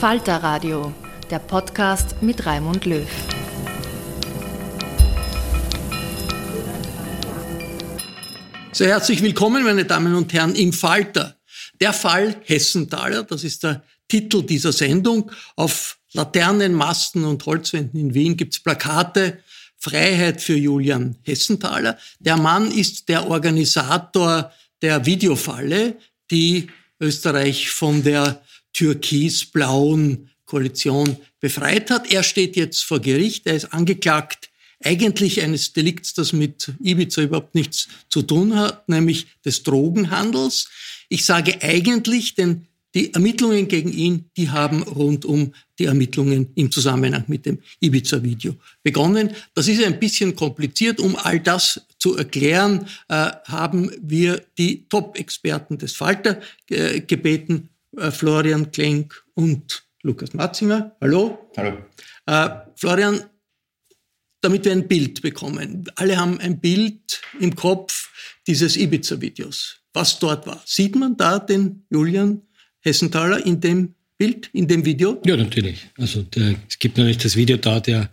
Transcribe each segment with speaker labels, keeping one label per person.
Speaker 1: Falter Radio, der Podcast mit Raimund Löw.
Speaker 2: Sehr herzlich willkommen, meine Damen und Herren, im Falter. Der Fall Hessenthaler, das ist der Titel dieser Sendung. Auf Laternen, Masten und Holzwänden in Wien gibt's Plakate. Freiheit für Julian Hessenthaler. Der Mann ist der Organisator der Videofalle, die Österreich von der türkis-blauen Koalition befreit hat. Er steht jetzt vor Gericht. Er ist angeklagt eigentlich eines Delikts, das mit Ibiza überhaupt nichts zu tun hat, nämlich des Drogenhandels. Ich sage eigentlich, denn die Ermittlungen gegen ihn, die haben rund um die Ermittlungen im Zusammenhang mit dem Ibiza-Video begonnen. Das ist ein bisschen kompliziert. Um all das zu erklären, äh, haben wir die Top-Experten des Falter äh, gebeten, äh, Florian Klenk und Lukas Matzinger. Hallo.
Speaker 3: Hallo.
Speaker 2: Äh, Florian, damit wir ein Bild bekommen. Alle haben ein Bild im Kopf dieses Ibiza-Videos, was dort war. Sieht man da den Julian Hessenthaler in dem Bild, in dem Video?
Speaker 3: Ja, natürlich. Also der, es gibt natürlich das Video da, der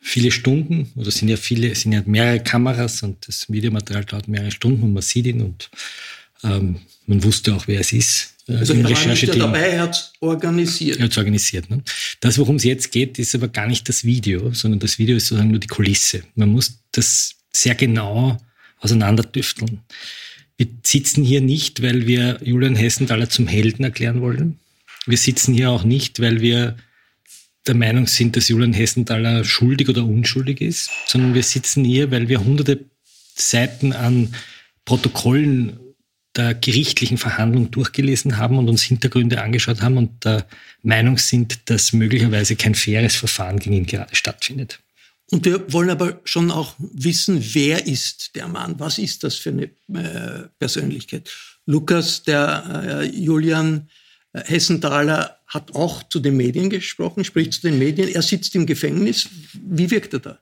Speaker 3: viele Stunden, oder sind ja viele, sind ja mehrere Kameras und das Videomaterial dauert mehrere Stunden und man sieht ihn und ähm, man wusste auch, wer es ist.
Speaker 2: Also er war nicht dabei, er hat es organisiert.
Speaker 3: Er hat es organisiert. Ne? Das, worum es jetzt geht, ist aber gar nicht das Video, sondern das Video ist sozusagen nur die Kulisse. Man muss das sehr genau auseinanderdüfteln. Wir sitzen hier nicht, weil wir Julian Hessenthaler zum Helden erklären wollen. Wir sitzen hier auch nicht, weil wir der Meinung sind, dass Julian Hessenthaler schuldig oder unschuldig ist, sondern wir sitzen hier, weil wir hunderte Seiten an Protokollen der gerichtlichen Verhandlung durchgelesen haben und uns Hintergründe angeschaut haben und der Meinung sind, dass möglicherweise kein faires Verfahren gegen ihn gerade stattfindet.
Speaker 2: Und wir wollen aber schon auch wissen, wer ist der Mann? Was ist das für eine äh, Persönlichkeit? Lukas, der äh, Julian äh, Hessenthaler, hat auch zu den Medien gesprochen, spricht zu den Medien. Er sitzt im Gefängnis. Wie wirkt er da?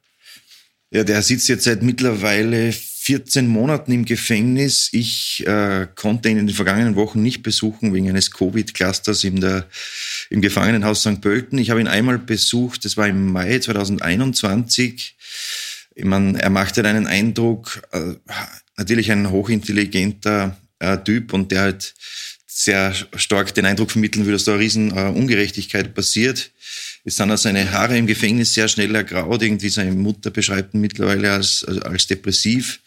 Speaker 4: Ja, der sitzt jetzt seit mittlerweile 14 Monaten im Gefängnis. Ich äh, konnte ihn in den vergangenen Wochen nicht besuchen wegen eines Covid-Clusters im Gefangenenhaus St. Pölten. Ich habe ihn einmal besucht, das war im Mai 2021. Ich meine, er machte einen Eindruck, äh, natürlich ein hochintelligenter äh, Typ und der halt sehr stark den Eindruck vermitteln würde, dass da eine riesen äh, Ungerechtigkeit passiert. Es sind auch seine Haare im Gefängnis sehr schnell ergraut. Irgendwie seine Mutter beschreibt ihn mittlerweile als, als, als depressiv.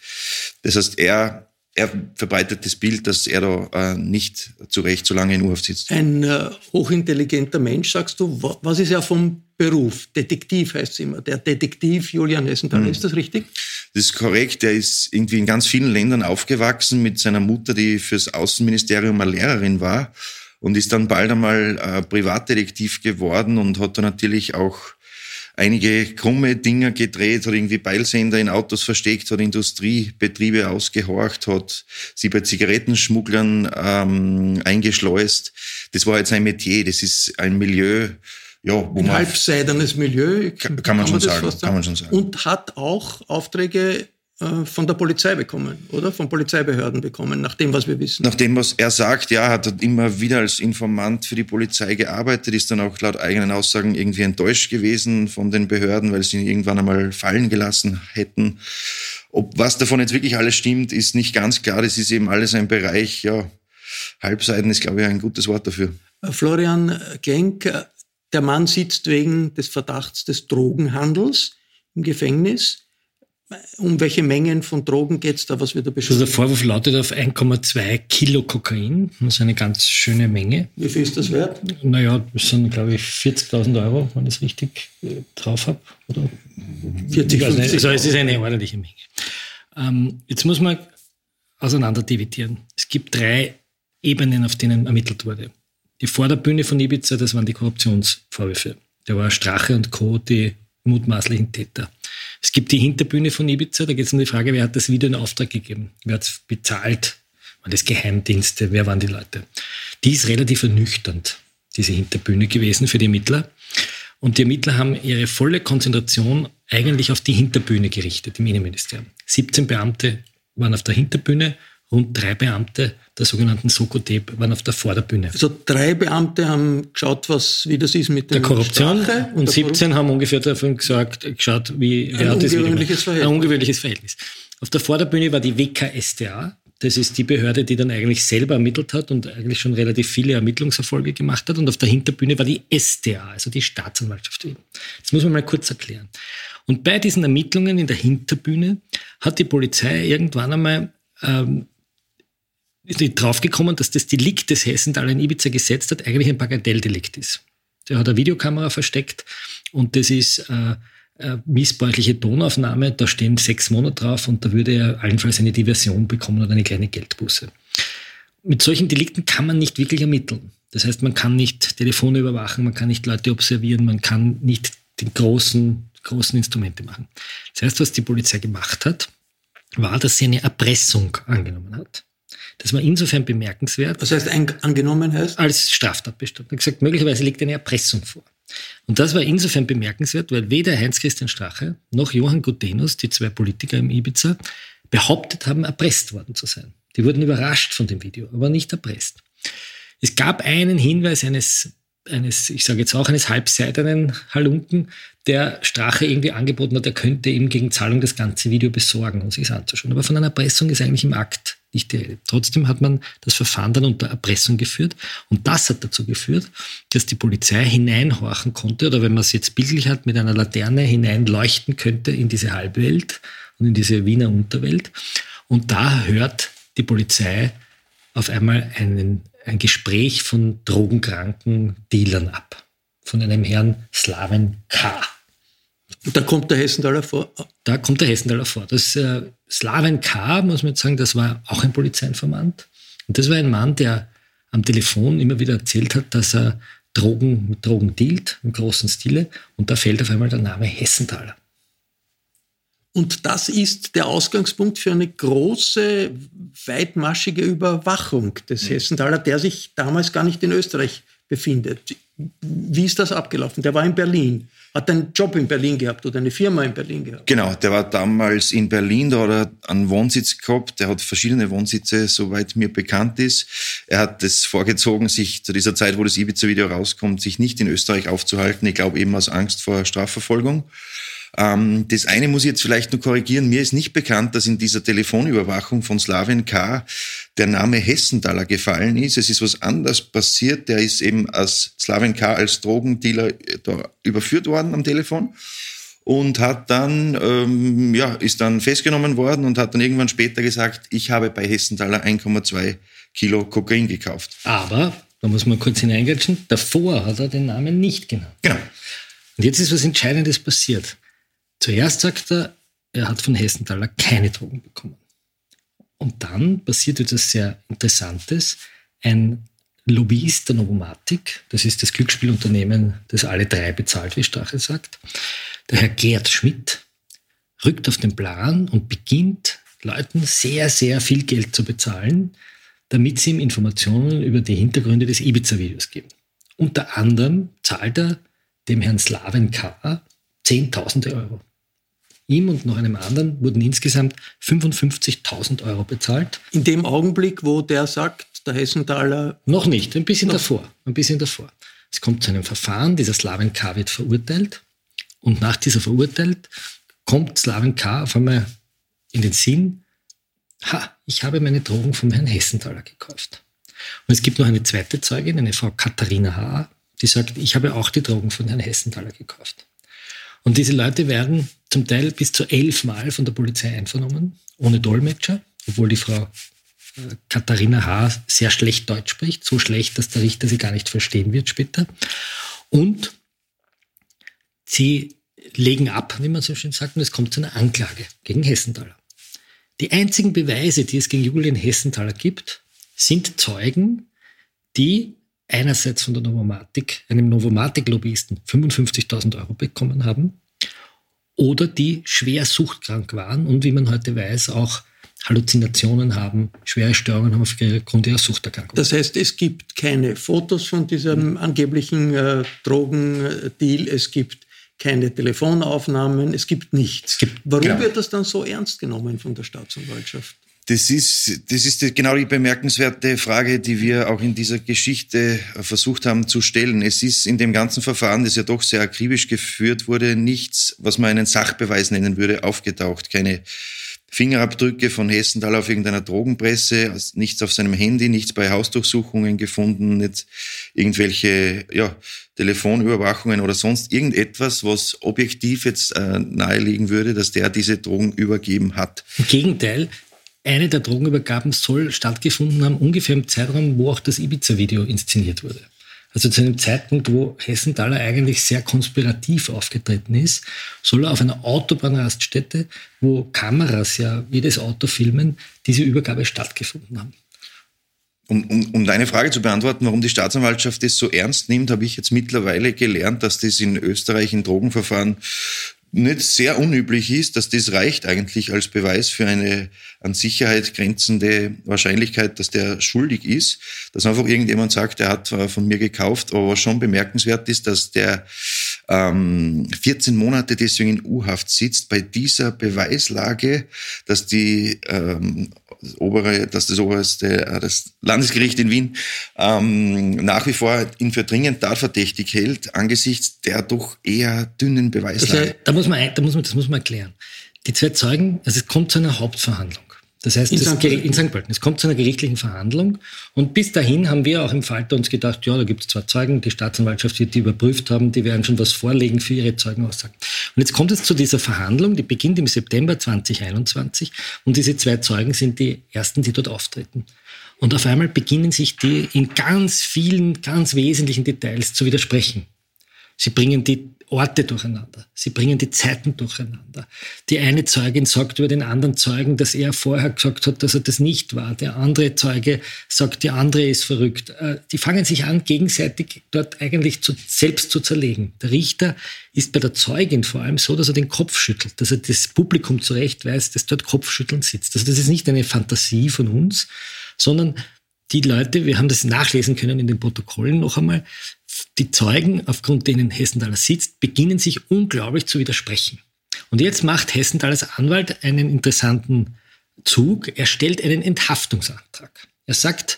Speaker 4: Das heißt, er, er verbreitet das Bild, dass er da äh, nicht zu Recht so lange in U-Haft sitzt.
Speaker 2: Ein äh, hochintelligenter Mensch, sagst du. Was ist er vom Beruf? Detektiv heißt es immer. Der Detektiv Julian Hessenthaler, mhm. ist das richtig?
Speaker 4: Das ist korrekt. Er ist irgendwie in ganz vielen Ländern aufgewachsen mit seiner Mutter, die fürs Außenministerium eine Lehrerin war und ist dann bald einmal äh, Privatdetektiv geworden und hat dann natürlich auch einige krumme Dinger gedreht, hat irgendwie Beilsender in Autos versteckt, hat Industriebetriebe ausgehorcht, hat sie bei Zigarettenschmugglern ähm, eingeschleust. Das war jetzt sein Metier, das ist ein Milieu, ja,
Speaker 2: wo ein man halbseidenes Milieu,
Speaker 4: kann, kann, man, kann man schon sagen, kann man schon sagen.
Speaker 2: Und hat auch Aufträge von der Polizei bekommen, oder? Von Polizeibehörden bekommen, nach dem, was wir wissen.
Speaker 4: Nach dem, was er sagt, ja, hat er immer wieder als Informant für die Polizei gearbeitet, ist dann auch laut eigenen Aussagen irgendwie enttäuscht gewesen von den Behörden, weil sie ihn irgendwann einmal fallen gelassen hätten. Ob was davon jetzt wirklich alles stimmt, ist nicht ganz klar. Das ist eben alles ein Bereich, ja, Halbseiten ist, glaube ich, ein gutes Wort dafür.
Speaker 2: Äh, Florian Genk, äh, der Mann sitzt wegen des Verdachts des Drogenhandels im Gefängnis. Um welche Mengen von Drogen geht es da? Was wird da
Speaker 3: beschrieben? Also der Vorwurf lautet auf 1,2 Kilo Kokain. Das ist eine ganz schöne Menge.
Speaker 2: Wie viel ist das wert?
Speaker 3: Naja, das sind, glaube ich, 40.000 Euro, wenn ich es richtig äh, drauf habe. 40, 50 Also es ist eine ordentliche Menge. Ähm, jetzt muss man auseinander dividieren. Es gibt drei Ebenen, auf denen ermittelt wurde. Die Vorderbühne von Ibiza, das waren die Korruptionsvorwürfe. Da war Strache und Co. die mutmaßlichen Täter. Es gibt die Hinterbühne von Ibiza, da geht es um die Frage, wer hat das Video in Auftrag gegeben? Wer hat es bezahlt? Waren das Geheimdienste? Wer waren die Leute? Die ist relativ ernüchternd, diese Hinterbühne gewesen für die Ermittler. Und die Ermittler haben ihre volle Konzentration eigentlich auf die Hinterbühne gerichtet im Innenministerium. 17 Beamte waren auf der Hinterbühne, rund drei Beamte der sogenannten Soko-Tape waren auf der Vorderbühne.
Speaker 2: Also drei Beamte haben geschaut, was, wie das ist mit
Speaker 3: der Korruption Strache und 17 haben ungefähr davon gesagt, geschaut, wie
Speaker 2: ein hat das ungewöhnliches Verhältnis.
Speaker 3: Ein ungewöhnliches Verhältnis. Auf der Vorderbühne war die WKStA. Das ist die Behörde, die dann eigentlich selber ermittelt hat und eigentlich schon relativ viele Ermittlungserfolge gemacht hat. Und auf der Hinterbühne war die StA, also die Staatsanwaltschaft Das muss man mal kurz erklären. Und bei diesen Ermittlungen in der Hinterbühne hat die Polizei irgendwann einmal ähm, draufgekommen, dass das Delikt des Hessenthaler in Ibiza gesetzt hat, eigentlich ein Bagatelldelikt ist. Der hat eine Videokamera versteckt und das ist äh, eine missbräuchliche Tonaufnahme. Da stehen sechs Monate drauf und da würde er allenfalls eine Diversion bekommen oder eine kleine Geldbuße. Mit solchen Delikten kann man nicht wirklich ermitteln. Das heißt, man kann nicht Telefone überwachen, man kann nicht Leute observieren, man kann nicht die großen, großen Instrumente machen. Das heißt, was die Polizei gemacht hat, war, dass sie eine Erpressung angenommen hat. Das war insofern bemerkenswert.
Speaker 2: Was heißt angenommen heißt?
Speaker 3: Als Straftatbestand. Er hat gesagt, möglicherweise liegt eine Erpressung vor. Und das war insofern bemerkenswert, weil weder Heinz-Christian Strache noch Johann Gutenus, die zwei Politiker im Ibiza, behauptet haben, erpresst worden zu sein. Die wurden überrascht von dem Video, aber nicht erpresst. Es gab einen Hinweis eines, eines ich sage jetzt auch eines halbseidenen Halunken, der Strache irgendwie angeboten hat, er könnte ihm gegen Zahlung das ganze Video besorgen und sich anzuschauen. Aber von einer Erpressung ist eigentlich im Akt nicht die. Trotzdem hat man das Verfahren dann unter Erpressung geführt und das hat dazu geführt, dass die Polizei hineinhorchen konnte oder wenn man es jetzt bildlich hat, mit einer Laterne hineinleuchten könnte in diese Halbwelt und in diese Wiener Unterwelt. Und da hört die Polizei auf einmal einen, ein Gespräch von drogenkranken Dealern ab. Von einem Herrn Slaven K.
Speaker 2: Und da kommt der Hessenthaler vor?
Speaker 3: Da kommt der Hessenthaler vor. Das äh, Slaven K., muss man jetzt sagen, das war auch ein Polizeiinformant. Und das war ein Mann, der am Telefon immer wieder erzählt hat, dass er Drogen mit Drogen dealt, im großen Stile. Und da fällt auf einmal der Name Hessenthaler.
Speaker 2: Und das ist der Ausgangspunkt für eine große, weitmaschige Überwachung des Hessenthaler, der sich damals gar nicht in Österreich befindet. Wie ist das abgelaufen? Der war in Berlin hat einen Job in Berlin gehabt oder eine Firma in Berlin gehabt.
Speaker 4: Genau, der war damals in Berlin, da hat er einen Wohnsitz gehabt. Der hat verschiedene Wohnsitze, soweit mir bekannt ist. Er hat es vorgezogen, sich zu dieser Zeit, wo das Ibiza-Video rauskommt, sich nicht in Österreich aufzuhalten. Ich glaube eben aus Angst vor Strafverfolgung. Ähm, das eine muss ich jetzt vielleicht nur korrigieren. Mir ist nicht bekannt, dass in dieser Telefonüberwachung von Slavin K. der Name Hessenthaler gefallen ist. Es ist was anderes passiert. Der ist eben als Slavin K. als Drogendealer äh, da überführt worden am Telefon. und hat dann, ähm, ja, ist dann festgenommen worden und hat dann irgendwann später gesagt, ich habe bei Hessenthaler 1,2 Kilo Kokain gekauft.
Speaker 3: Aber, da muss man kurz hineingrätschen, davor hat er den Namen nicht genannt.
Speaker 4: Genau.
Speaker 3: Und jetzt ist was Entscheidendes passiert. Zuerst sagt er, er hat von Hessenthaler keine Drogen bekommen. Und dann passiert etwas sehr Interessantes. Ein Lobbyist der Novomatic, das ist das Glücksspielunternehmen, das alle drei bezahlt, wie Stachel sagt, der Herr Gerd Schmidt, rückt auf den Plan und beginnt Leuten sehr, sehr viel Geld zu bezahlen, damit sie ihm Informationen über die Hintergründe des Ibiza-Videos geben. Unter anderem zahlt er dem Herrn Slaven K. 10.000 Euro. Ihm und noch einem anderen wurden insgesamt 55.000 Euro bezahlt.
Speaker 2: In dem Augenblick, wo der sagt, der Hessenthaler.
Speaker 3: Noch nicht, ein bisschen noch. davor. Ein bisschen davor. Es kommt zu einem Verfahren, dieser Slaven K. wird verurteilt. Und nach dieser Verurteilt kommt Slaven K. auf einmal in den Sinn, ha, ich habe meine Drogen vom Herrn Hessenthaler gekauft. Und es gibt noch eine zweite Zeugin, eine Frau Katharina H., die sagt, ich habe auch die Drogen von Herrn Hessenthaler gekauft. Und diese Leute werden zum Teil bis zu elf Mal von der Polizei einvernommen, ohne Dolmetscher, obwohl die Frau Katharina H. sehr schlecht Deutsch spricht, so schlecht, dass der Richter sie gar nicht verstehen wird später. Und sie legen ab, wie man so schön sagt, und es kommt zu einer Anklage gegen Hessenthaler. Die einzigen Beweise, die es gegen Julian Hessenthaler gibt, sind Zeugen, die einerseits von der Novomatic, einem Novomatic-Lobbyisten 55.000 Euro bekommen haben oder die schwer suchtkrank waren und wie man heute weiß auch Halluzinationen haben, schwere Störungen haben aufgrund ihrer Suchterkrankung.
Speaker 2: Das heißt, es gibt keine Fotos von diesem angeblichen äh, Drogendeal, es gibt keine Telefonaufnahmen, es gibt nichts. Es gibt, Warum klar. wird das dann so ernst genommen von der Staatsanwaltschaft?
Speaker 4: Das ist, das ist genau die bemerkenswerte Frage, die wir auch in dieser Geschichte versucht haben zu stellen. Es ist in dem ganzen Verfahren, das ja doch sehr akribisch geführt wurde, nichts, was man einen Sachbeweis nennen würde, aufgetaucht. Keine Fingerabdrücke von Hessenthal auf irgendeiner Drogenpresse, nichts auf seinem Handy, nichts bei Hausdurchsuchungen gefunden, nicht irgendwelche ja, Telefonüberwachungen oder sonst irgendetwas, was objektiv jetzt äh, naheliegen würde, dass der diese Drogen übergeben hat.
Speaker 3: Im Gegenteil, eine der Drogenübergaben soll stattgefunden haben, ungefähr im Zeitraum, wo auch das Ibiza-Video inszeniert wurde. Also zu einem Zeitpunkt, wo Hessenthaler eigentlich sehr konspirativ aufgetreten ist, soll er auf einer Autobahnraststätte, wo Kameras ja jedes Auto filmen, diese Übergabe stattgefunden haben.
Speaker 4: Um, um, um deine Frage zu beantworten, warum die Staatsanwaltschaft das so ernst nimmt, habe ich jetzt mittlerweile gelernt, dass das in Österreich in Drogenverfahren nicht sehr unüblich ist, dass das reicht eigentlich als Beweis für eine an Sicherheit grenzende Wahrscheinlichkeit, dass der schuldig ist, dass einfach irgendjemand sagt, er hat von mir gekauft, aber was schon bemerkenswert ist, dass der ähm, 14 Monate deswegen in U-Haft sitzt, bei dieser Beweislage, dass die ähm, das obere, dass das oberste, äh, das Landesgericht in Wien ähm, nach wie vor ihn für dringend tatverdächtig hält, angesichts der doch eher dünnen Beweislage.
Speaker 3: Also, da muss man, da muss man, das muss man erklären. Die zwei Zeugen, also es kommt zu einer Hauptverhandlung. Das heißt, in, das St. in St. Pölten. Es kommt zu einer gerichtlichen Verhandlung. Und bis dahin haben wir auch im Falter uns gedacht, ja, da gibt es zwei Zeugen, die Staatsanwaltschaft wird die überprüft haben, die werden schon was vorlegen für ihre Zeugenaussagen. Und jetzt kommt es zu dieser Verhandlung, die beginnt im September 2021. Und diese zwei Zeugen sind die ersten, die dort auftreten. Und auf einmal beginnen sich die in ganz vielen, ganz wesentlichen Details zu widersprechen. Sie bringen die Orte durcheinander. Sie bringen die Zeiten durcheinander. Die eine Zeugin sagt über den anderen Zeugen, dass er vorher gesagt hat, dass er das nicht war. Der andere Zeuge sagt, die andere ist verrückt. Äh, die fangen sich an, gegenseitig dort eigentlich zu, selbst zu zerlegen. Der Richter ist bei der Zeugin vor allem so, dass er den Kopf schüttelt, dass er das Publikum zurechtweist, das dort Kopfschütteln sitzt. Also das ist nicht eine Fantasie von uns, sondern die Leute, wir haben das nachlesen können in den Protokollen noch einmal, die Zeugen, aufgrund denen Hessenthaler sitzt, beginnen sich unglaublich zu widersprechen. Und jetzt macht Hessenthaler als Anwalt einen interessanten Zug. Er stellt einen Enthaftungsantrag. Er sagt,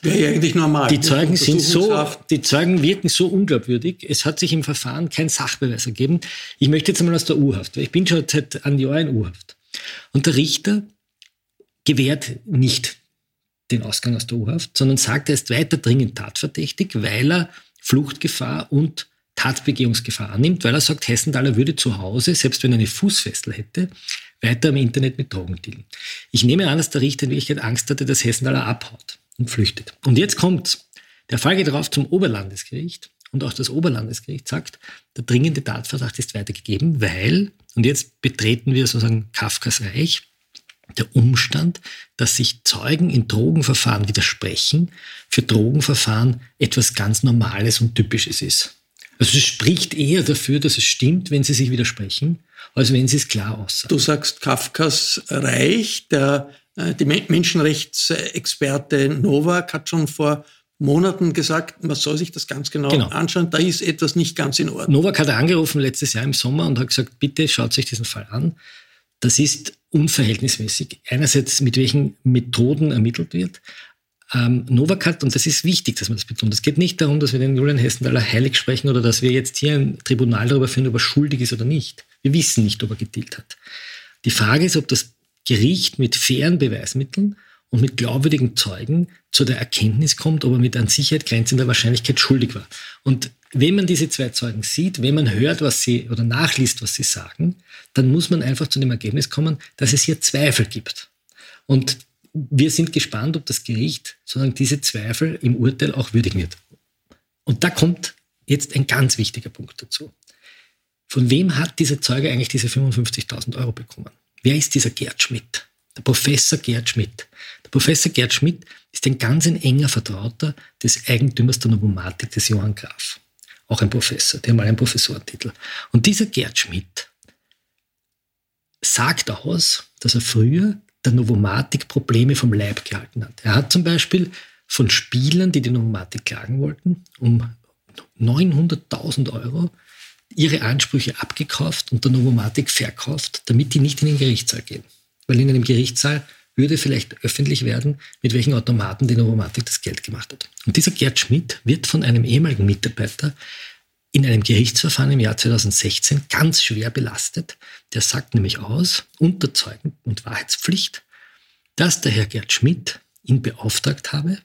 Speaker 2: normal.
Speaker 3: Die Zeugen sind so, die Zeugen wirken so unglaubwürdig. Es hat sich im Verfahren kein Sachbeweis ergeben. Ich möchte jetzt einmal aus der U-Haft, weil ich bin schon seit einem Jahr in U-Haft. Und der Richter gewährt nicht den Ausgang aus der U-Haft, sondern sagt, er ist weiter dringend tatverdächtig, weil er Fluchtgefahr und Tatbegehungsgefahr annimmt, weil er sagt, Hessenthaler würde zu Hause, selbst wenn er eine Fußfessel hätte, weiter im Internet mit Drogen dealen. Ich nehme an, dass der Richter in Wirklichkeit Angst hatte, dass Hessenthaler abhaut und flüchtet. Und jetzt kommt's. Der Fall geht darauf zum Oberlandesgericht und auch das Oberlandesgericht sagt, der dringende Tatverdacht ist weitergegeben, weil, und jetzt betreten wir sozusagen Kafkas Reich, der Umstand, dass sich Zeugen in Drogenverfahren widersprechen, für Drogenverfahren etwas ganz Normales und Typisches ist. Also es spricht eher dafür, dass es stimmt, wenn sie sich widersprechen, als wenn sie es klar aussagen.
Speaker 2: Du sagst Kafkas Reich, der, äh, die Menschenrechtsexperte Novak hat schon vor Monaten gesagt, man soll sich das ganz genau, genau, anschauen, da ist etwas nicht ganz in Ordnung.
Speaker 3: Novak hat angerufen letztes Jahr im Sommer und hat gesagt, bitte schaut sich diesen Fall an. Das ist unverhältnismäßig. Einerseits, mit welchen Methoden ermittelt wird. Ähm, Novak hat, und das ist wichtig, dass man das betont, es geht nicht darum, dass wir den Julian Hessenthaler heilig sprechen oder dass wir jetzt hier ein Tribunal darüber führen, ob er schuldig ist oder nicht. Wir wissen nicht, ob er gedealt hat. Die Frage ist, ob das Gericht mit fairen Beweismitteln und mit glaubwürdigen Zeugen zu der Erkenntnis kommt, ob er mit an Sicherheit grenzender Wahrscheinlichkeit schuldig war. Und wenn man diese zwei Zeugen sieht, wenn man hört, was sie oder nachliest, was sie sagen, dann muss man einfach zu dem Ergebnis kommen, dass es hier Zweifel gibt. Und wir sind gespannt, ob das Gericht sozusagen diese Zweifel im Urteil auch würdigen wird. Und da kommt jetzt ein ganz wichtiger Punkt dazu. Von wem hat dieser Zeuge eigentlich diese 55.000 Euro bekommen? Wer ist dieser Gerd Schmidt? Der Professor Gerd Schmidt. Der Professor Gerd Schmidt ist ein ganz ein enger Vertrauter des Eigentümers der Novomatik, des Johann Graf auch ein Professor, der mal einen Professorentitel. Und dieser Gerd Schmidt sagt aus, dass er früher der Novomatik Probleme vom Leib gehalten hat. Er hat zum Beispiel von Spielern, die die Novomatik klagen wollten, um 900.000 Euro ihre Ansprüche abgekauft und der Novomatik verkauft, damit die nicht in den Gerichtssaal gehen. Weil in einem Gerichtssaal würde vielleicht öffentlich werden, mit welchen Automaten die Novomatik das Geld gemacht hat. Und dieser Gerd Schmidt wird von einem ehemaligen Mitarbeiter in einem Gerichtsverfahren im Jahr 2016 ganz schwer belastet. Der sagt nämlich aus, unter Zeugen- und Wahrheitspflicht, dass der Herr Gerd Schmidt ihn beauftragt habe,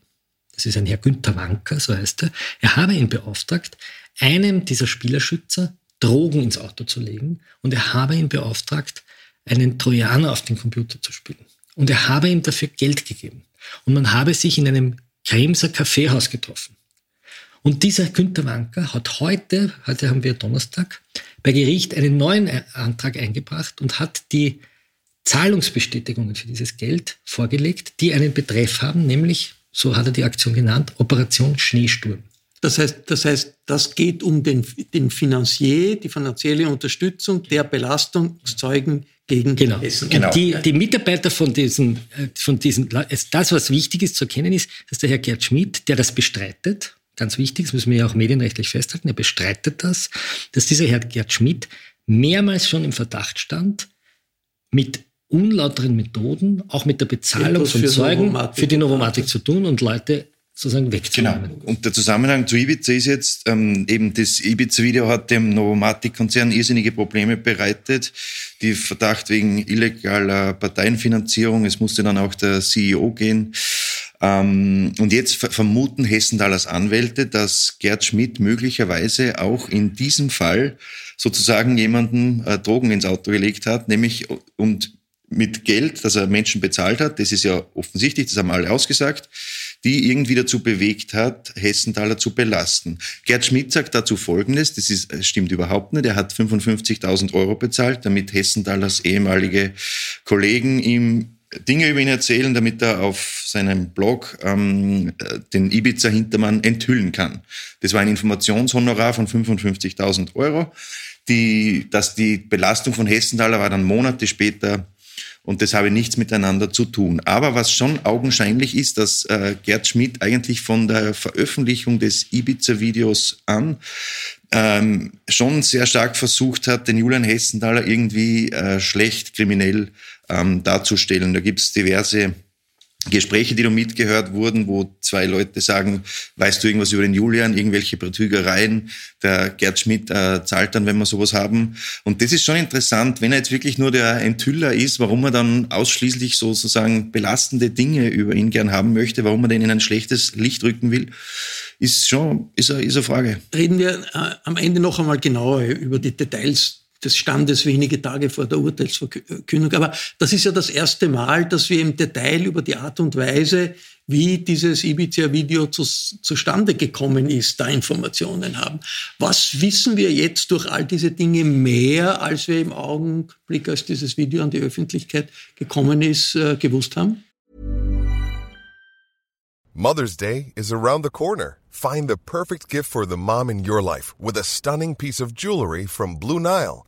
Speaker 3: das ist ein Herr Günther Wanker, so heißt er, er habe ihn beauftragt, einem dieser Spielerschützer Drogen ins Auto zu legen und er habe ihn beauftragt, einen Trojaner auf den Computer zu spielen. Und er habe ihm dafür Geld gegeben. Und man habe sich in einem Kremser Kaffeehaus getroffen. Und dieser Günter Wanker hat heute, heute haben wir Donnerstag, bei Gericht einen neuen Antrag eingebracht und hat die Zahlungsbestätigungen für dieses Geld vorgelegt, die einen Betreff haben, nämlich, so hat er die Aktion genannt, Operation Schneesturm.
Speaker 2: Das heißt, das heißt, das geht um den, den Finanzier, die finanzielle Unterstützung der Belastungszeugen gegen
Speaker 3: genau. Hessen. Genau. Die, die Mitarbeiter von diesen, äh, von diesen, das, was wichtig ist zu erkennen, ist, dass der Herr Gerd Schmidt, der das bestreitet, ganz wichtig, das müssen wir ja auch medienrechtlich festhalten, er bestreitet das, dass dieser Herr Gerd Schmidt mehrmals schon im Verdacht stand, mit unlauteren Methoden, auch mit der Bezahlung von Zeugen für die Novomatik zu tun und Leute sozusagen wegzunehmen.
Speaker 4: Genau. Und der Zusammenhang zu Ibiza ist jetzt, ähm, eben das Ibiza-Video hat dem Novomatic-Konzern irrsinnige Probleme bereitet. Die Verdacht wegen illegaler Parteienfinanzierung, es musste dann auch der CEO gehen. Ähm, und jetzt vermuten Hessenthalers Anwälte, dass Gerd Schmidt möglicherweise auch in diesem Fall sozusagen jemanden äh, Drogen ins Auto gelegt hat, nämlich und mit Geld, das er Menschen bezahlt hat, das ist ja offensichtlich, das haben alle ausgesagt, die irgendwie dazu bewegt hat, Hessenthaler zu belasten. Gerd Schmidt sagt dazu Folgendes, das ist, das stimmt überhaupt nicht, er hat 55.000 Euro bezahlt, damit Hessenthalers ehemalige Kollegen ihm Dinge über ihn erzählen, damit er auf seinem Blog ähm, den Ibiza-Hintermann enthüllen kann. Das war ein Informationshonorar von 55.000 Euro. Die, dass die Belastung von Hessenthaler war dann Monate später und das habe nichts miteinander zu tun. Aber was schon augenscheinlich ist, dass äh, Gerd Schmidt eigentlich von der Veröffentlichung des Ibiza-Videos an ähm, schon sehr stark versucht hat, den Julian Hessenthaler irgendwie äh, schlecht kriminell ähm, darzustellen. Da gibt es diverse Gespräche, die da mitgehört wurden, wo zwei Leute sagen, weißt du irgendwas über den Julian, irgendwelche Betrügereien, der Gerd Schmidt äh, zahlt dann, wenn wir sowas haben. Und das ist schon interessant, wenn er jetzt wirklich nur der Enthüller ist, warum er dann ausschließlich sozusagen belastende Dinge über ihn gern haben möchte, warum er den in ein schlechtes Licht rücken will, ist schon, ist eine, ist eine Frage.
Speaker 2: Reden wir äh, am Ende noch einmal genauer über die Details des Standes wenige Tage vor der Urteilsverkündung. Aber das ist ja das erste Mal, dass wir im Detail über die Art und Weise, wie dieses Ibiza-Video zu, zustande gekommen ist, da Informationen haben. Was wissen wir jetzt durch all diese Dinge mehr, als wir im Augenblick, als dieses Video an die Öffentlichkeit gekommen ist, äh, gewusst haben?
Speaker 5: Mother's Day is around the corner. Find the perfect gift for the mom in your life with a stunning piece of jewelry from Blue Nile.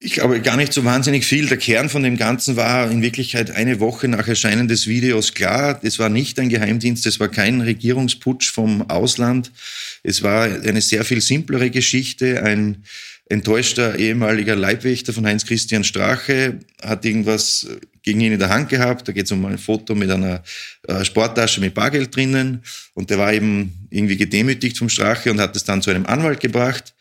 Speaker 4: Ich glaube gar nicht so wahnsinnig viel. Der Kern von dem Ganzen war in Wirklichkeit eine Woche nach Erscheinen des Videos klar. Es war nicht ein Geheimdienst, es war kein Regierungsputsch vom Ausland. Es war eine sehr viel simplere Geschichte. Ein enttäuschter ehemaliger Leibwächter von Heinz-Christian Strache hat irgendwas gegen ihn in der Hand gehabt. Da geht es um ein Foto mit einer äh, Sporttasche mit Bargeld drinnen. Und der war eben irgendwie gedemütigt vom Strache und hat es dann zu einem Anwalt gebracht.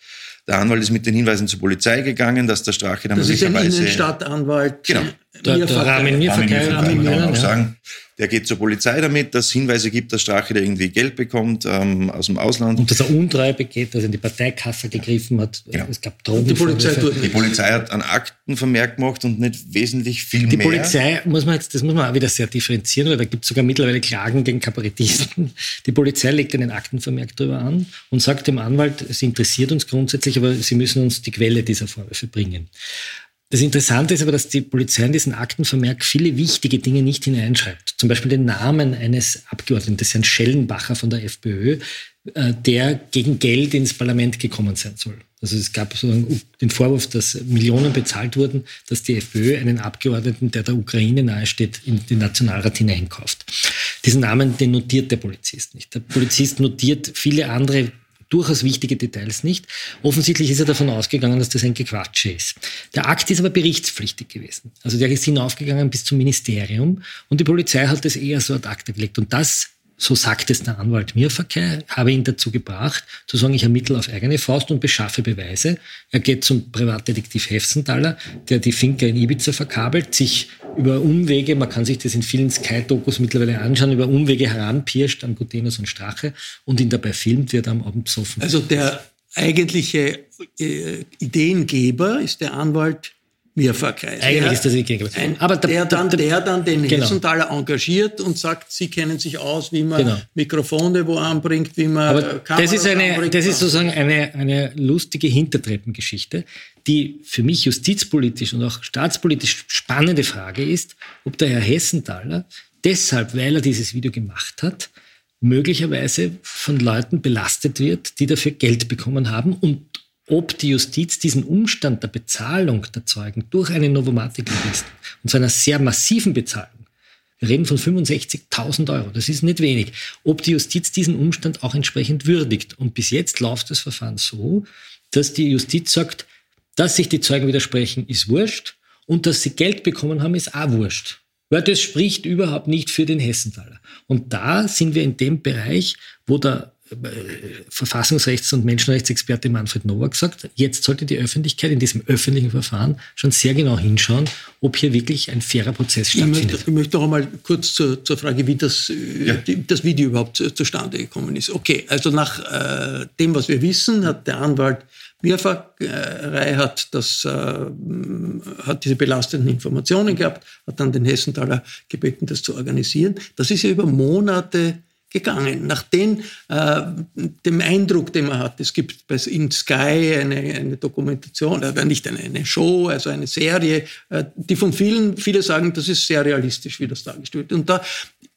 Speaker 4: Der Anwalt ist mit den Hinweisen zur Polizei gegangen, dass der Strache dann
Speaker 2: das möglicherweise... Das ist ein Innenstadtanwalt.
Speaker 4: Genau.
Speaker 3: Der, der Ramin Mirverkehr,
Speaker 4: kann man auch sagen. Der geht zur Polizei damit, dass Hinweise gibt, dass Strache da irgendwie Geld bekommt ähm, aus dem Ausland.
Speaker 3: Und dass er Untreue begeht, dass er in die Parteikasse gegriffen hat.
Speaker 4: Genau.
Speaker 3: Es gab Drogen.
Speaker 4: Die Polizei, die Polizei hat einen Aktenvermerk gemacht und nicht wesentlich viel
Speaker 3: die
Speaker 4: mehr.
Speaker 3: Die Polizei, muss man jetzt, das muss man auch wieder sehr differenzieren, weil da gibt es sogar mittlerweile Klagen gegen Kabarettisten. Die Polizei legt einen Aktenvermerk darüber an und sagt dem Anwalt, es interessiert uns grundsätzlich, aber Sie müssen uns die Quelle dieser Vorwürfe bringen. Das Interessante ist aber, dass die Polizei in diesen Aktenvermerk viele wichtige Dinge nicht hineinschreibt. Zum Beispiel den Namen eines Abgeordneten, das ist Herrn Schellenbacher von der FPÖ, äh, der gegen Geld ins Parlament gekommen sein soll. Also es gab so den Vorwurf, dass Millionen bezahlt wurden, dass die FPÖ einen Abgeordneten, der der Ukraine nahesteht, in den Nationalrat hineinkauft. Diesen Namen, den notiert der Polizist nicht. Der Polizist notiert viele andere durchaus wichtige Details nicht. Offensichtlich ist er davon ausgegangen, dass das ein Gequatsche ist. Der Akt ist aber berichtspflichtig gewesen. Also der ist hinaufgegangen bis zum Ministerium und die Polizei hat das eher so ad acta gelegt. Und das so sagt es der Anwalt Mirverkehr, habe ihn dazu gebracht, zu sagen, ich ermittle auf eigene Faust und beschaffe Beweise. Er geht zum Privatdetektiv Hefsenthaler, der die Finca in Ibiza verkabelt, sich über Umwege, man kann sich das in vielen Sky-Dokus mittlerweile anschauen, über Umwege heranpirscht an Gutenus und Strache und ihn dabei filmt, wird am Abend besoffen.
Speaker 2: Also der eigentliche äh, Ideengeber ist der Anwalt Mirverkreis.
Speaker 3: Eigentlich ja, ist das nicht
Speaker 2: ein, Aber der, der, dann, der dann den genau. Hessenthaler engagiert und sagt, sie kennen sich aus, wie man genau. Mikrofone wo anbringt, wie man
Speaker 3: Aber das ist eine, anbringt. Das ist sozusagen eine, eine lustige Hintertreppengeschichte, die für mich justizpolitisch und auch staatspolitisch spannende Frage ist, ob der Herr Hessenthaler deshalb, weil er dieses Video gemacht hat, möglicherweise von Leuten belastet wird, die dafür Geld bekommen haben und ob die Justiz diesen Umstand der Bezahlung der Zeugen durch einen Novomatic-Lobbyisten, und zwar einer sehr massiven Bezahlung, wir reden von 65.000 Euro, das ist nicht wenig, ob die Justiz diesen Umstand auch entsprechend würdigt. Und bis jetzt läuft das Verfahren so, dass die Justiz sagt, dass sich die Zeugen widersprechen, ist wurscht und dass sie Geld bekommen haben, ist auch wurscht. Weil das spricht überhaupt nicht für den Hessenthaler. Und da sind wir in dem Bereich, wo der Verfassungsrechts- und Menschenrechtsexperte Manfred Nowak sagt, jetzt sollte die Öffentlichkeit in diesem öffentlichen Verfahren schon sehr genau hinschauen, ob hier wirklich ein fairer Prozess stattfindet.
Speaker 2: Ich möchte, ich möchte noch einmal kurz zur, zur Frage, wie das, äh, ja. das Video überhaupt zustande gekommen ist. Okay, also nach äh, dem, was wir wissen, hat der Anwalt Mirfakei hat, das, äh, hat diese belastenden Informationen gehabt, hat dann den Hessenthaler gebeten, das zu organisieren. Das ist ja über Monate gegangen. Nach den, äh, dem Eindruck, den man hat, es gibt in Sky eine, eine Dokumentation, äh, nicht eine, eine, Show, also eine Serie, äh, die von vielen, viele sagen, das ist sehr realistisch, wie das dargestellt wird. Und da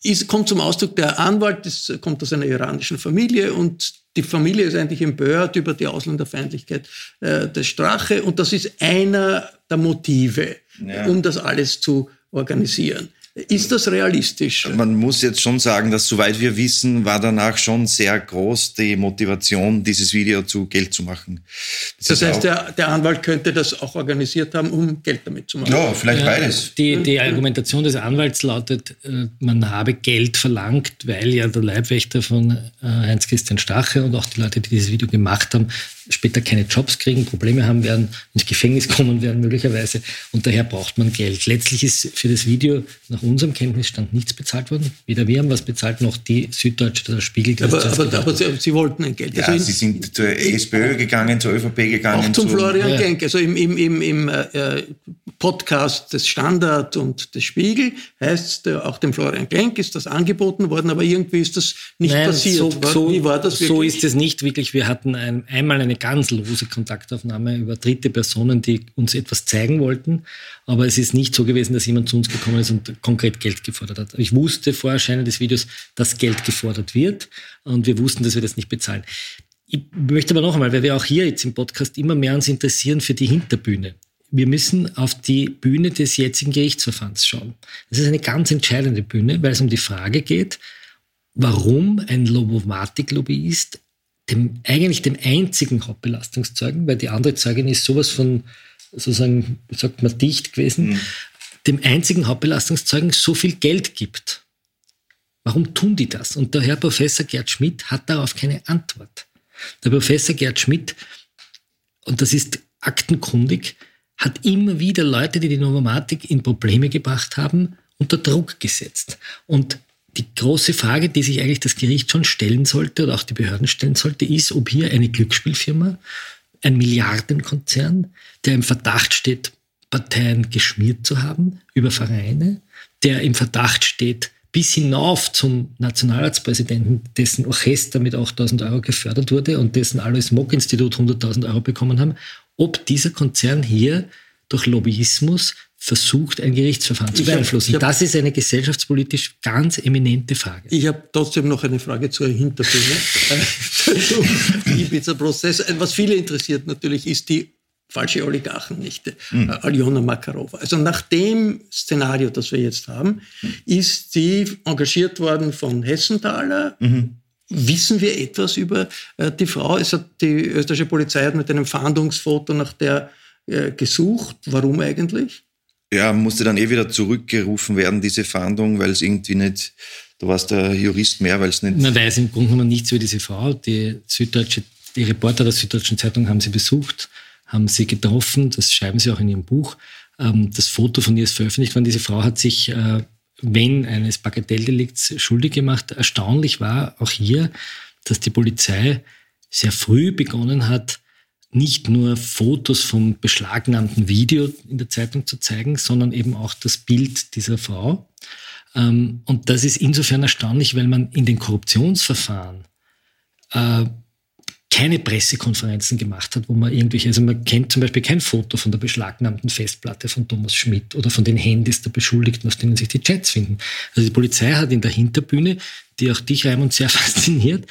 Speaker 2: ist, kommt zum Ausdruck, der Anwalt ist, kommt aus einer iranischen Familie und die Familie ist eigentlich empört über die Ausländerfeindlichkeit äh, der Strache und das ist einer der Motive, ja. um das alles zu organisieren. Ist das realistisch?
Speaker 4: Man muss jetzt schon sagen, dass soweit wir wissen, war danach schon sehr groß die Motivation, dieses Video zu Geld zu machen.
Speaker 2: Das, das heißt, der, der, Anwalt könnte das auch organisiert haben, um Geld damit zu machen.
Speaker 4: Ja, vielleicht beides.
Speaker 3: Die, die Argumentation des Anwalts lautet, äh, man habe Geld verlangt, weil ja der Leibwächter von äh, Heinz-Christian Stache und auch die Leute, die dieses Video gemacht haben, später keine Jobs kriegen, Probleme haben werden, ins Gefängnis kommen werden möglicherweise und daher braucht man Geld. Letztlich ist für das Video nach unserem Kenntnisstand nichts bezahlt worden. Weder wir haben was bezahlt, noch die Süddeutsche oder der Spiegel.
Speaker 2: Aber, aber, aber sie, sie, wollten ein Geld.
Speaker 4: Ja, also sie sind zur SPÖ gegangen, zur ÖVP gegangen.
Speaker 2: Auch zum zu, Florian ja. Genk. Also im, im, im, im äh, Podcast des Standard und des Spiegel heißt es, auch dem Florian Genk ist das angeboten worden, aber irgendwie ist das nicht Nein, passiert.
Speaker 3: So, so, Wie war das wirklich? So ist es nicht wirklich. Wir hatten ein, einmal eine ganz lose Kontaktaufnahme über dritte Personen, die uns etwas zeigen wollten. Aber es ist nicht so gewesen, dass jemand zu uns gekommen ist und konkret Geld gefordert hat. Ich wusste vor Erscheinen des Videos, dass Geld gefordert wird und wir wussten, dass wir das nicht bezahlen. Ich möchte aber noch einmal, weil wir auch hier jetzt im Podcast immer mehr uns interessieren für die Hinterbühne. Wir müssen auf die Bühne des jetzigen Gerichtsverfahrens schauen. Das ist eine ganz entscheidende Bühne, weil es um die Frage geht, warum ein Lobomatik-Lobbyist dem, eigentlich dem einzigen Hauptbelastungszeugen, weil die andere Zeugin ist sowas von, sozusagen, wie sagt man, dicht gewesen, mhm. dem einzigen Hauptbelastungszeugen so viel Geld gibt. Warum tun die das? Und der Herr Professor Gerd Schmidt hat darauf keine Antwort. Der Professor Gerd Schmidt, und das ist aktenkundig, hat immer wieder Leute, die die Novomatik in Probleme gebracht haben, unter Druck gesetzt. Und die große Frage, die sich eigentlich das Gericht schon stellen sollte oder auch die Behörden stellen sollte, ist, ob hier eine Glücksspielfirma, ein Milliardenkonzern, der im Verdacht steht, Parteien geschmiert zu haben über Vereine, der im Verdacht steht, bis hinauf zum Nationalratspräsidenten, dessen Orchester mit 8000 Euro gefördert wurde und dessen Alois Mock-Institut 100.000 Euro bekommen haben, ob dieser Konzern hier durch Lobbyismus versucht, ein Gerichtsverfahren zu beeinflussen. Hab, das ist eine gesellschaftspolitisch ganz eminente Frage.
Speaker 2: Ich habe trotzdem noch eine Frage zur Hinterbühne. Ibiza-Prozess. Was viele interessiert natürlich, ist die falsche Oligarchennichte, mhm. Aljona Makarova. Also nach dem Szenario, das wir jetzt haben, mhm. ist sie engagiert worden von Hessenthaler. Mhm. Wissen wir etwas über äh, die Frau? Es hat die österreichische Polizei hat mit einem Fahndungsfoto nach der äh, gesucht. Warum eigentlich?
Speaker 4: Ja, musste dann eh wieder zurückgerufen werden, diese Fahndung, weil es irgendwie nicht, du warst der Jurist mehr, weil es nicht.
Speaker 3: Man weiß im Grunde genommen nichts über diese Frau. Die Süddeutsche, die Reporter der Süddeutschen Zeitung haben sie besucht, haben sie getroffen, das schreiben sie auch in ihrem Buch. Ähm, das Foto von ihr ist veröffentlicht worden. Diese Frau hat sich, äh, wenn eines Bagatelldelikts schuldig gemacht. Erstaunlich war auch hier, dass die Polizei sehr früh begonnen hat, nicht nur Fotos vom beschlagnahmten Video in der Zeitung zu zeigen, sondern eben auch das Bild dieser Frau. Ähm, und das ist insofern erstaunlich, weil man in den Korruptionsverfahren äh, keine Pressekonferenzen gemacht hat, wo man irgendwelche, also man kennt zum Beispiel kein Foto von der beschlagnahmten Festplatte von Thomas Schmidt oder von den Handys der Beschuldigten, auf denen sich die Chats finden. Also die Polizei hat in der Hinterbühne, die auch dich, Raimund, sehr fasziniert,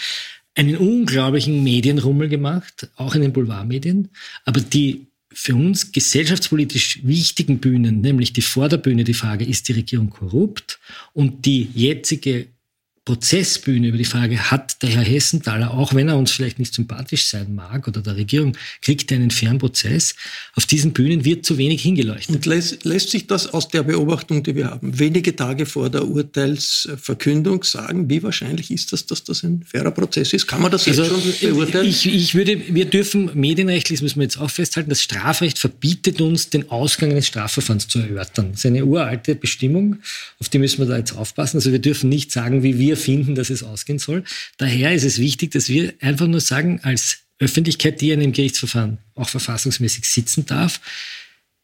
Speaker 3: einen unglaublichen Medienrummel gemacht, auch in den Boulevardmedien. Aber die für uns gesellschaftspolitisch wichtigen Bühnen, nämlich die Vorderbühne, die Frage, ist die Regierung korrupt? Und die jetzige Prozessbühne über die Frage, hat der Herr Hessenthaler, auch wenn er uns vielleicht nicht sympathisch sein mag oder der Regierung, kriegt er einen fairen Prozess, auf diesen Bühnen wird zu wenig hingeleuchtet.
Speaker 2: Und lässt, lässt sich das aus der Beobachtung, die wir haben, wenige Tage vor der Urteilsverkündung sagen, wie wahrscheinlich ist das, dass das ein fairer Prozess ist? Kann man das jetzt also, schon beurteilen?
Speaker 3: Ich, ich würde, wir dürfen medienrechtlich, das müssen wir jetzt auch festhalten, das Strafrecht verbietet uns, den Ausgang eines Strafverfahrens zu erörtern. Das ist eine uralte Bestimmung, auf die müssen wir da jetzt aufpassen. Also wir dürfen nicht sagen, wie wir finden, dass es ausgehen soll. Daher ist es wichtig, dass wir einfach nur sagen, als Öffentlichkeit, die in einem Gerichtsverfahren auch verfassungsmäßig sitzen darf,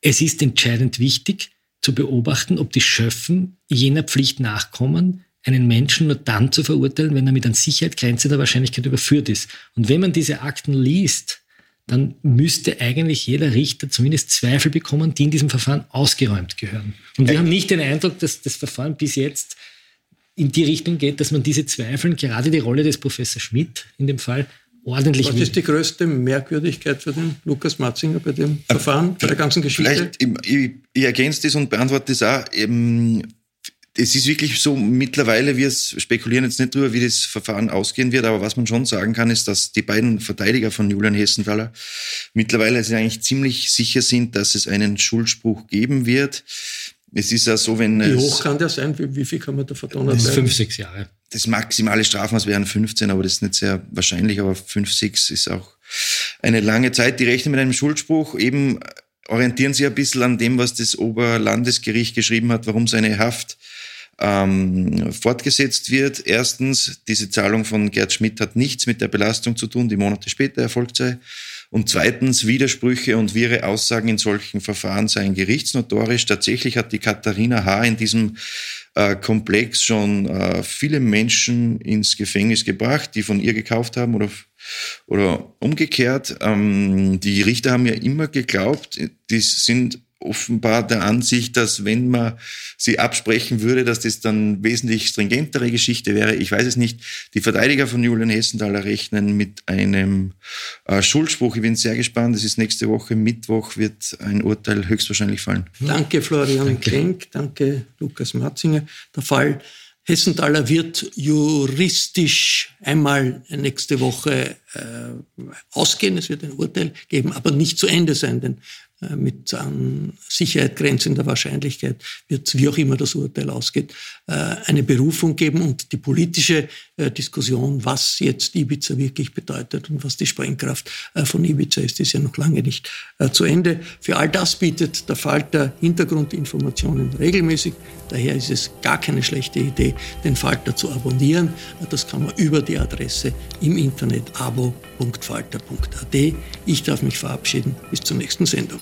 Speaker 3: es ist entscheidend wichtig zu beobachten, ob die Schöffen jener Pflicht nachkommen, einen Menschen nur dann zu verurteilen, wenn er mit einer Sicherheitsgrenze der Wahrscheinlichkeit überführt ist. Und wenn man diese Akten liest, dann müsste eigentlich jeder Richter zumindest Zweifel bekommen, die in diesem Verfahren ausgeräumt gehören. Und wir haben nicht den Eindruck, dass das Verfahren bis jetzt in die Richtung geht, dass man diese Zweifeln, gerade die Rolle des Professor Schmidt in dem Fall, ordentlich.
Speaker 2: Was ist die größte Merkwürdigkeit für den Lukas Matzinger bei dem Verfahren, bei der ganzen Geschichte?
Speaker 4: Vielleicht, ich, ich, ergänze das und beantworte das auch. Eben, es ist wirklich so, mittlerweile, wir spekulieren jetzt nicht drüber, wie das Verfahren ausgehen wird, aber was man schon sagen kann, ist, dass die beiden Verteidiger von Julian Hessenthaler mittlerweile eigentlich ziemlich sicher sind, dass es einen Schuldspruch geben wird. Es ist ja so, wenn
Speaker 2: Wie
Speaker 4: es,
Speaker 2: hoch kann der sein? Wie, wie viel kann man da verdonnert werden?
Speaker 3: fünf, sechs Jahre.
Speaker 4: das maximale Strafmaß wären 15, aber das ist nicht sehr wahrscheinlich, aber 5, 6 ist auch eine lange Zeit. Die rechnen mit einem Schuldspruch, eben orientieren sie ein bisschen an dem, was das Oberlandesgericht geschrieben hat, warum seine Haft ähm, fortgesetzt wird. Erstens, diese Zahlung von Gerd Schmidt hat nichts mit der Belastung zu tun, die Monate später erfolgt sei. Und zweitens, Widersprüche und wirre Aussagen in solchen Verfahren seien gerichtsnotorisch. Tatsächlich hat die Katharina H. in diesem äh, Komplex schon äh, viele Menschen ins Gefängnis gebracht, die von ihr gekauft haben oder, oder umgekehrt. Ähm, die Richter haben ja immer geglaubt, die sind offenbar der Ansicht, dass wenn man sie absprechen würde, dass das dann wesentlich stringentere Geschichte wäre. Ich weiß es nicht. Die Verteidiger von Julian Hessenthaler rechnen mit einem äh, Schuldspruch. Ich bin sehr gespannt. Es ist nächste Woche Mittwoch, wird ein Urteil höchstwahrscheinlich fallen.
Speaker 2: Danke, Florian
Speaker 3: Danke.
Speaker 2: Klenk. Danke, Lukas Matzinger. Der Fall Hessenthaler wird juristisch einmal nächste Woche äh, ausgehen. Es wird ein Urteil geben, aber nicht zu Ende sein, denn mit an Sicherheit grenzender Wahrscheinlichkeit wird es, wie auch immer das Urteil ausgeht, äh, eine Berufung geben und die politische äh, Diskussion, was jetzt Ibiza wirklich bedeutet und was die Sprengkraft äh, von Ibiza ist, ist ja noch lange nicht äh, zu Ende. Für all das bietet der Falter Hintergrundinformationen regelmäßig. Daher ist es gar keine schlechte Idee, den Falter zu abonnieren. Äh, Das kann man über die Adresse im Internet abo.falter.at. Ich darf mich verabschieden. Bis zur nächsten Sendung.